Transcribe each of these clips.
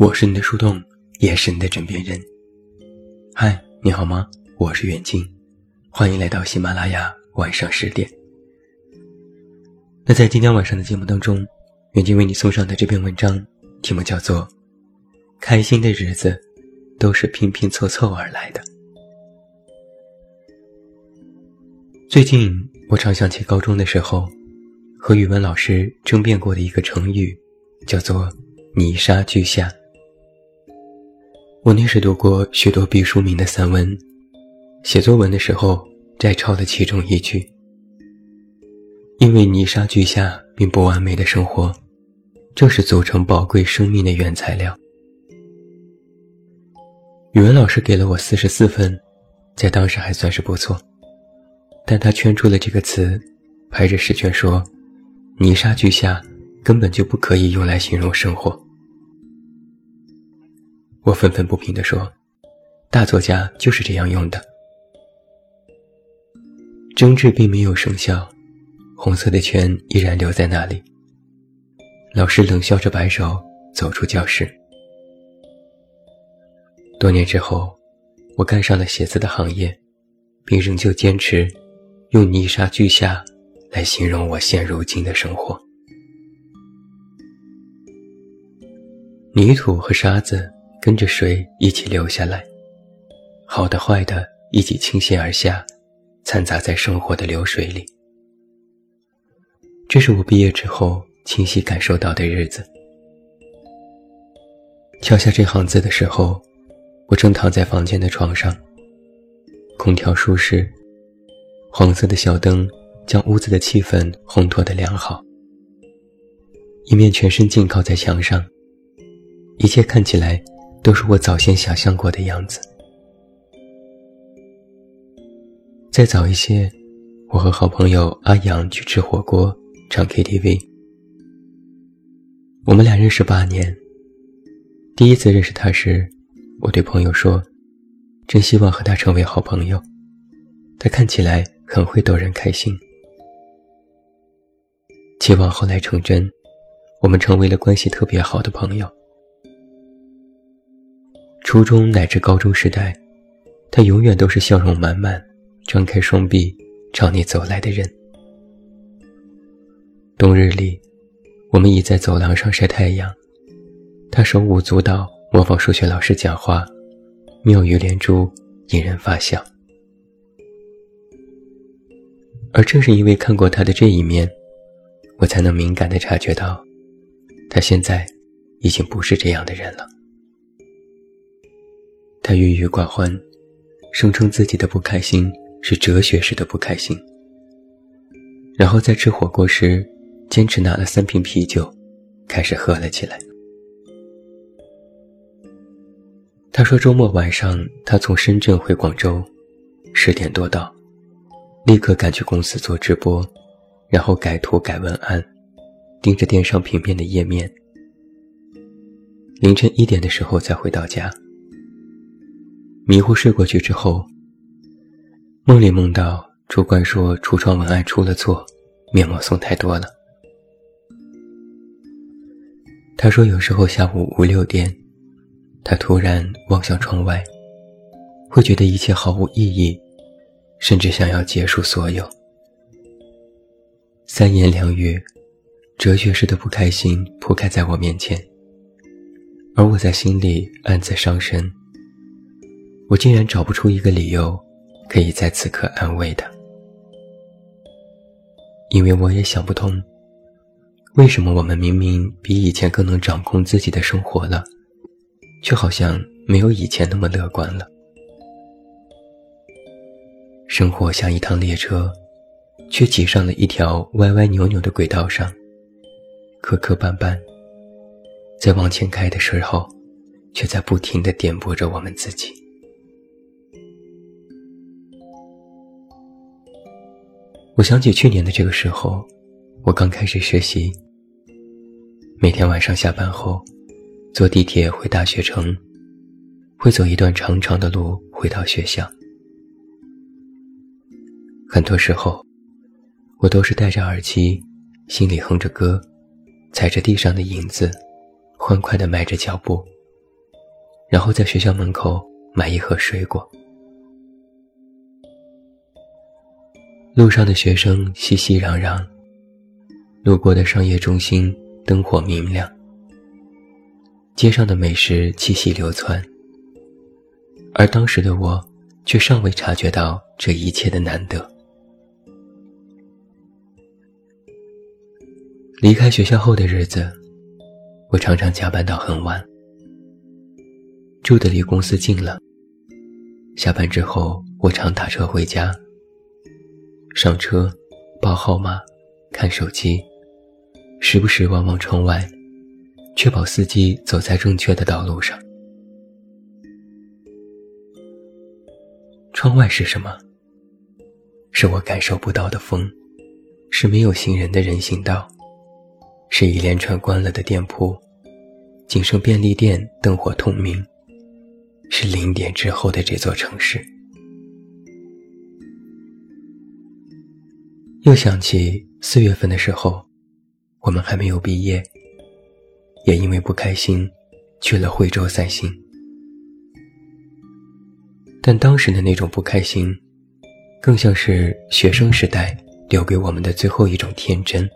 我是你的树洞，也是你的枕边人。嗨，你好吗？我是远近，欢迎来到喜马拉雅晚上十点。那在今天晚上的节目当中，远近为你送上的这篇文章，题目叫做《开心的日子都是拼拼凑凑而来的》。最近我常想起高中的时候，和语文老师争辩过的一个成语，叫做“泥沙俱下”。我那时读过许多毕淑敏的散文，写作文的时候摘抄了其中一句：“因为泥沙俱下并不完美的生活，正是组成宝贵生命的原材料。”语文老师给了我四十四分，在当时还算是不错，但他圈出了这个词，拍着试卷说：“泥沙俱下根本就不可以用来形容生活。”我愤愤不平地说：“大作家就是这样用的。”争执并没有生效，红色的圈依然留在那里。老师冷笑着摆手，走出教室。多年之后，我干上了写字的行业，并仍旧坚持用“泥沙俱下”来形容我现如今的生活。泥土和沙子。跟着水一起流下来，好的坏的一起倾泻而下，掺杂在生活的流水里。这是我毕业之后清晰感受到的日子。敲下这行字的时候，我正躺在房间的床上，空调舒适，黄色的小灯将屋子的气氛烘托得良好。一面全身浸靠在墙上，一切看起来。都是我早先想象过的样子。再早一些，我和好朋友阿阳去吃火锅、唱 KTV。我们俩认识八年。第一次认识他时，我对朋友说：“真希望和他成为好朋友。”他看起来很会逗人开心。期望后来成真，我们成为了关系特别好的朋友。初中乃至高中时代，他永远都是笑容满满、张开双臂朝你走来的人。冬日里，我们倚在走廊上晒太阳，他手舞足蹈模仿数学老师讲话，妙语连珠，引人发笑。而正是因为看过他的这一面，我才能敏感地察觉到，他现在已经不是这样的人了。他郁郁寡欢，声称自己的不开心是哲学式的不开心。然后在吃火锅时，坚持拿了三瓶啤酒，开始喝了起来。他说周末晚上他从深圳回广州，十点多到，立刻赶去公司做直播，然后改图改文案，盯着电商平面的页面。凌晨一点的时候才回到家。迷糊睡过去之后，梦里梦到主管说橱窗文案出了错，面膜送太多了。他说有时候下午五六点，他突然望向窗外，会觉得一切毫无意义，甚至想要结束所有。三言两语，哲学式的不开心铺开在我面前，而我在心里暗自伤神。我竟然找不出一个理由，可以在此刻安慰他，因为我也想不通，为什么我们明明比以前更能掌控自己的生活了，却好像没有以前那么乐观了。生活像一趟列车，却挤上了一条歪歪扭扭的轨道上，磕磕绊绊，在往前开的时候，却在不停地颠簸着我们自己。我想起去年的这个时候，我刚开始学习。每天晚上下班后，坐地铁回大学城，会走一段长长的路回到学校。很多时候，我都是戴着耳机，心里哼着歌，踩着地上的影子，欢快地迈着脚步，然后在学校门口买一盒水果。路上的学生熙熙攘攘，路过的商业中心灯火明亮，街上的美食气息流窜，而当时的我却尚未察觉到这一切的难得。离开学校后的日子，我常常加班到很晚。住的离公司近了，下班之后我常打车回家。上车，报号码，看手机，时不时望望窗外，确保司机走在正确的道路上。窗外是什么？是我感受不到的风，是没有行人的人行道。是一连串关了的店铺，仅剩便利店灯火通明。是零点之后的这座城市。又想起四月份的时候，我们还没有毕业，也因为不开心，去了惠州散心。但当时的那种不开心，更像是学生时代留给我们的最后一种天真。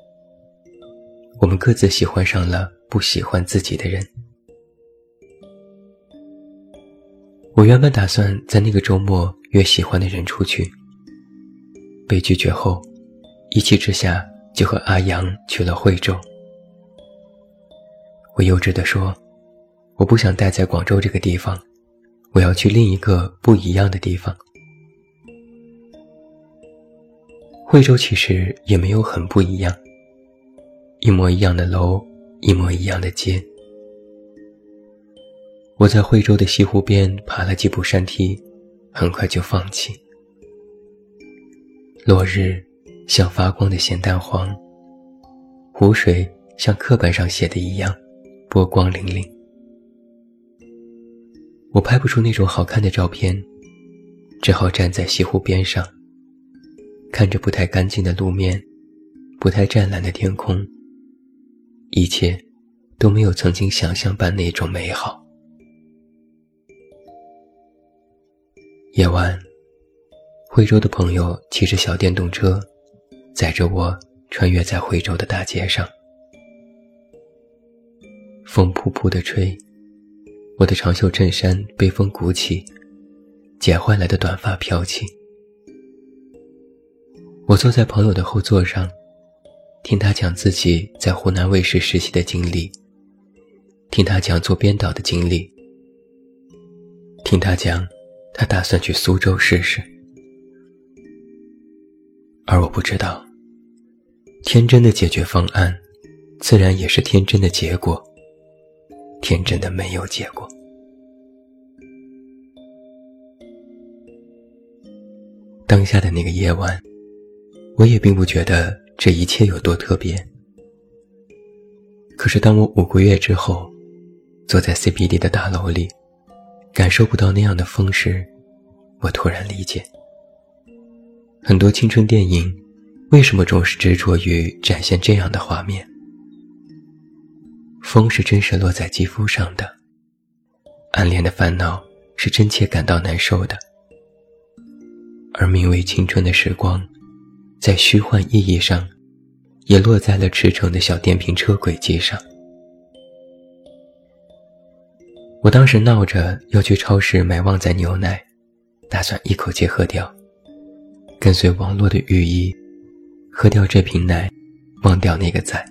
我们各自喜欢上了不喜欢自己的人。我原本打算在那个周末约喜欢的人出去，被拒绝后，一气之下就和阿阳去了惠州。我幼稚地说：“我不想待在广州这个地方，我要去另一个不一样的地方。”惠州其实也没有很不一样。一模一样的楼，一模一样的街。我在惠州的西湖边爬了几步山梯，很快就放弃。落日像发光的咸蛋黄，湖水像课本上写的一样波光粼粼。我拍不出那种好看的照片，只好站在西湖边上，看着不太干净的路面，不太湛蓝的天空。一切都没有曾经想象般那种美好。夜晚，惠州的朋友骑着小电动车，载着我穿越在惠州的大街上。风扑扑的吹，我的长袖衬衫被风鼓起，剪坏来的短发飘起。我坐在朋友的后座上。听他讲自己在湖南卫视实习的经历，听他讲做编导的经历，听他讲他打算去苏州试试。而我不知道，天真的解决方案，自然也是天真的结果。天真的没有结果。当下的那个夜晚，我也并不觉得。这一切有多特别？可是当我五个月之后，坐在 CBD 的大楼里，感受不到那样的风时，我突然理解，很多青春电影为什么总是执着于展现这样的画面。风是真实落在肌肤上的，暗恋的烦恼是真切感到难受的，而名为青春的时光。在虚幻意义上，也落在了驰骋的小电瓶车轨迹上。我当时闹着要去超市买旺仔牛奶，打算一口气喝掉，跟随网络的寓意，喝掉这瓶奶，忘掉那个仔。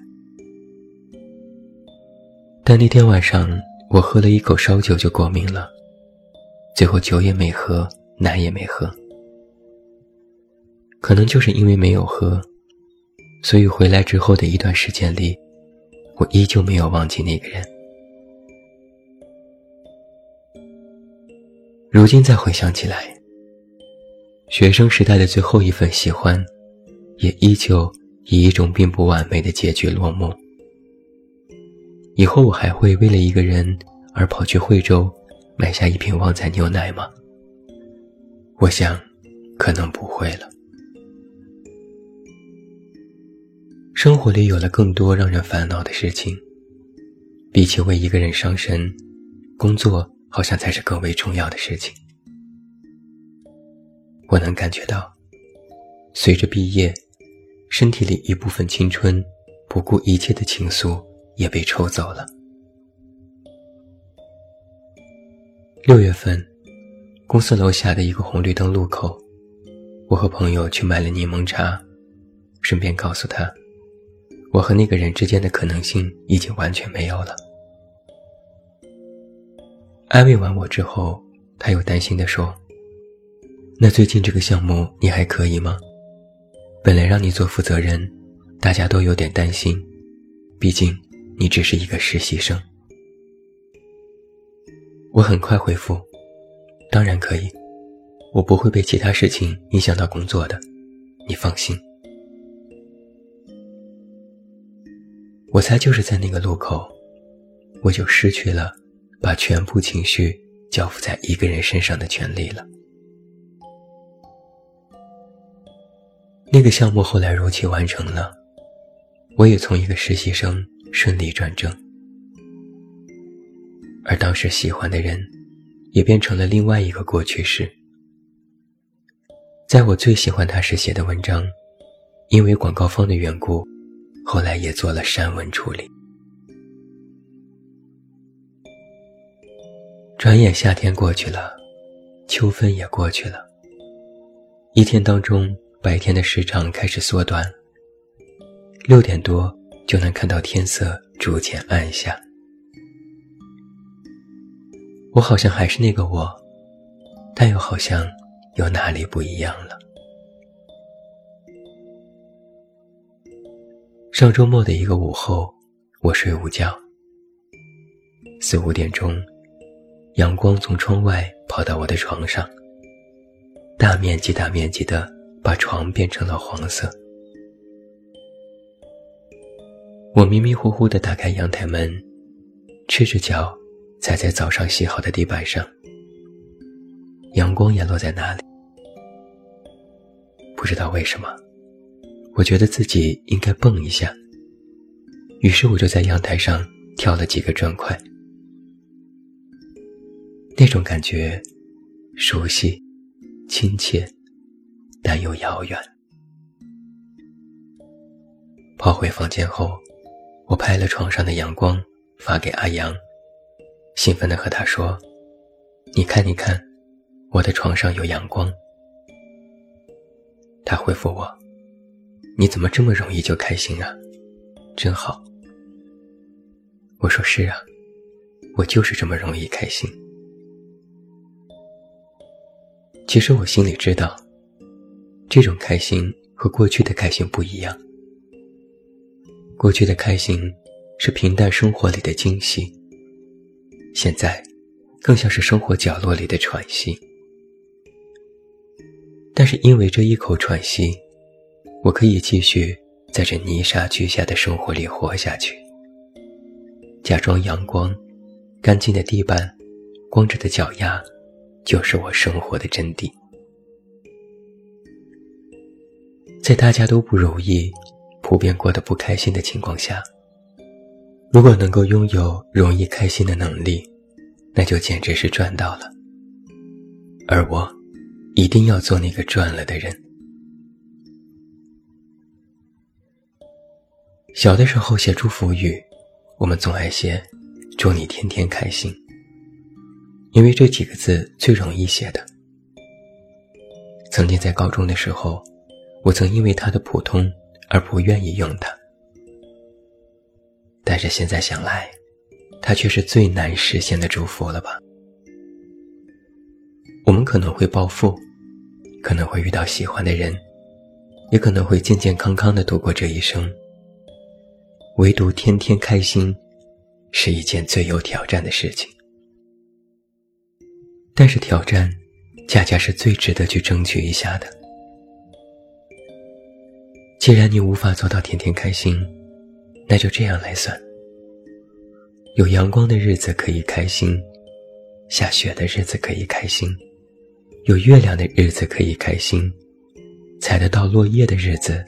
但那天晚上，我喝了一口烧酒就过敏了，最后酒也没喝，奶也没喝。可能就是因为没有喝，所以回来之后的一段时间里，我依旧没有忘记那个人。如今再回想起来，学生时代的最后一份喜欢，也依旧以一种并不完美的结局落幕。以后我还会为了一个人而跑去惠州买下一瓶旺仔牛奶吗？我想，可能不会了。生活里有了更多让人烦恼的事情，比起为一个人伤神，工作好像才是更为重要的事情。我能感觉到，随着毕业，身体里一部分青春，不顾一切的情愫也被抽走了。六月份，公司楼下的一个红绿灯路口，我和朋友去买了柠檬茶，顺便告诉他，我和那个人之间的可能性已经完全没有了。安慰完我之后，他又担心地说：“那最近这个项目你还可以吗？本来让你做负责人，大家都有点担心，毕竟你只是一个实习生。”我很快回复：“当然可以，我不会被其他事情影响到工作的，你放心。”我猜就是在那个路口，我就失去了。把全部情绪交付在一个人身上的权利了。那个项目后来如期完成了，我也从一个实习生顺利转正，而当时喜欢的人，也变成了另外一个过去式。在我最喜欢他时写的文章，因为广告方的缘故，后来也做了删文处理。转眼夏天过去了，秋分也过去了。一天当中，白天的时长开始缩短，六点多就能看到天色逐渐暗下。我好像还是那个我，但又好像有哪里不一样了。上周末的一个午后，我睡午觉，四五点钟。阳光从窗外跑到我的床上，大面积、大面积的把床变成了黄色。我迷迷糊糊的打开阳台门，赤着脚踩在早上洗好的地板上，阳光也落在那里。不知道为什么，我觉得自己应该蹦一下，于是我就在阳台上跳了几个砖块。那种感觉，熟悉、亲切，但又遥远。跑回房间后，我拍了床上的阳光，发给阿阳，兴奋地和他说：“你看，你看，我的床上有阳光。”他回复我：“你怎么这么容易就开心啊？真好。”我说：“是啊，我就是这么容易开心。”其实我心里知道，这种开心和过去的开心不一样。过去的开心是平淡生活里的惊喜，现在更像是生活角落里的喘息。但是因为这一口喘息，我可以继续在这泥沙俱下的生活里活下去，假装阳光、干净的地板、光着的脚丫。就是我生活的真谛。在大家都不容易、普遍过得不开心的情况下，如果能够拥有容易开心的能力，那就简直是赚到了。而我，一定要做那个赚了的人。小的时候写祝福语，我们总爱写“祝你天天开心”。因为这几个字最容易写的。曾经在高中的时候，我曾因为它的普通而不愿意用它，但是现在想来，它却是最难实现的祝福了吧？我们可能会暴富，可能会遇到喜欢的人，也可能会健健康康的度过这一生，唯独天天开心，是一件最有挑战的事情。但是挑战，恰恰是最值得去争取一下的。既然你无法做到天天开心，那就这样来算：有阳光的日子可以开心，下雪的日子可以开心，有月亮的日子可以开心，采得到落叶的日子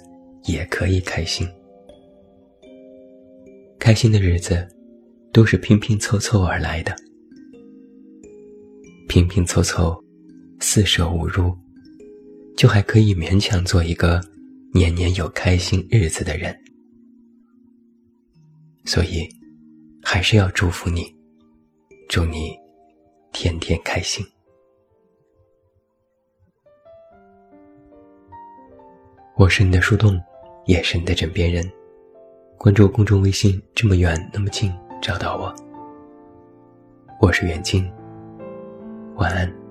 也可以开心。开心的日子，都是拼拼凑凑而来的。拼拼凑凑，四舍五入，就还可以勉强做一个年年有开心日子的人。所以，还是要祝福你，祝你天天开心。我是你的树洞，也是你的枕边人。关注公众微信，这么远那么近，找到我。我是袁静，晚安。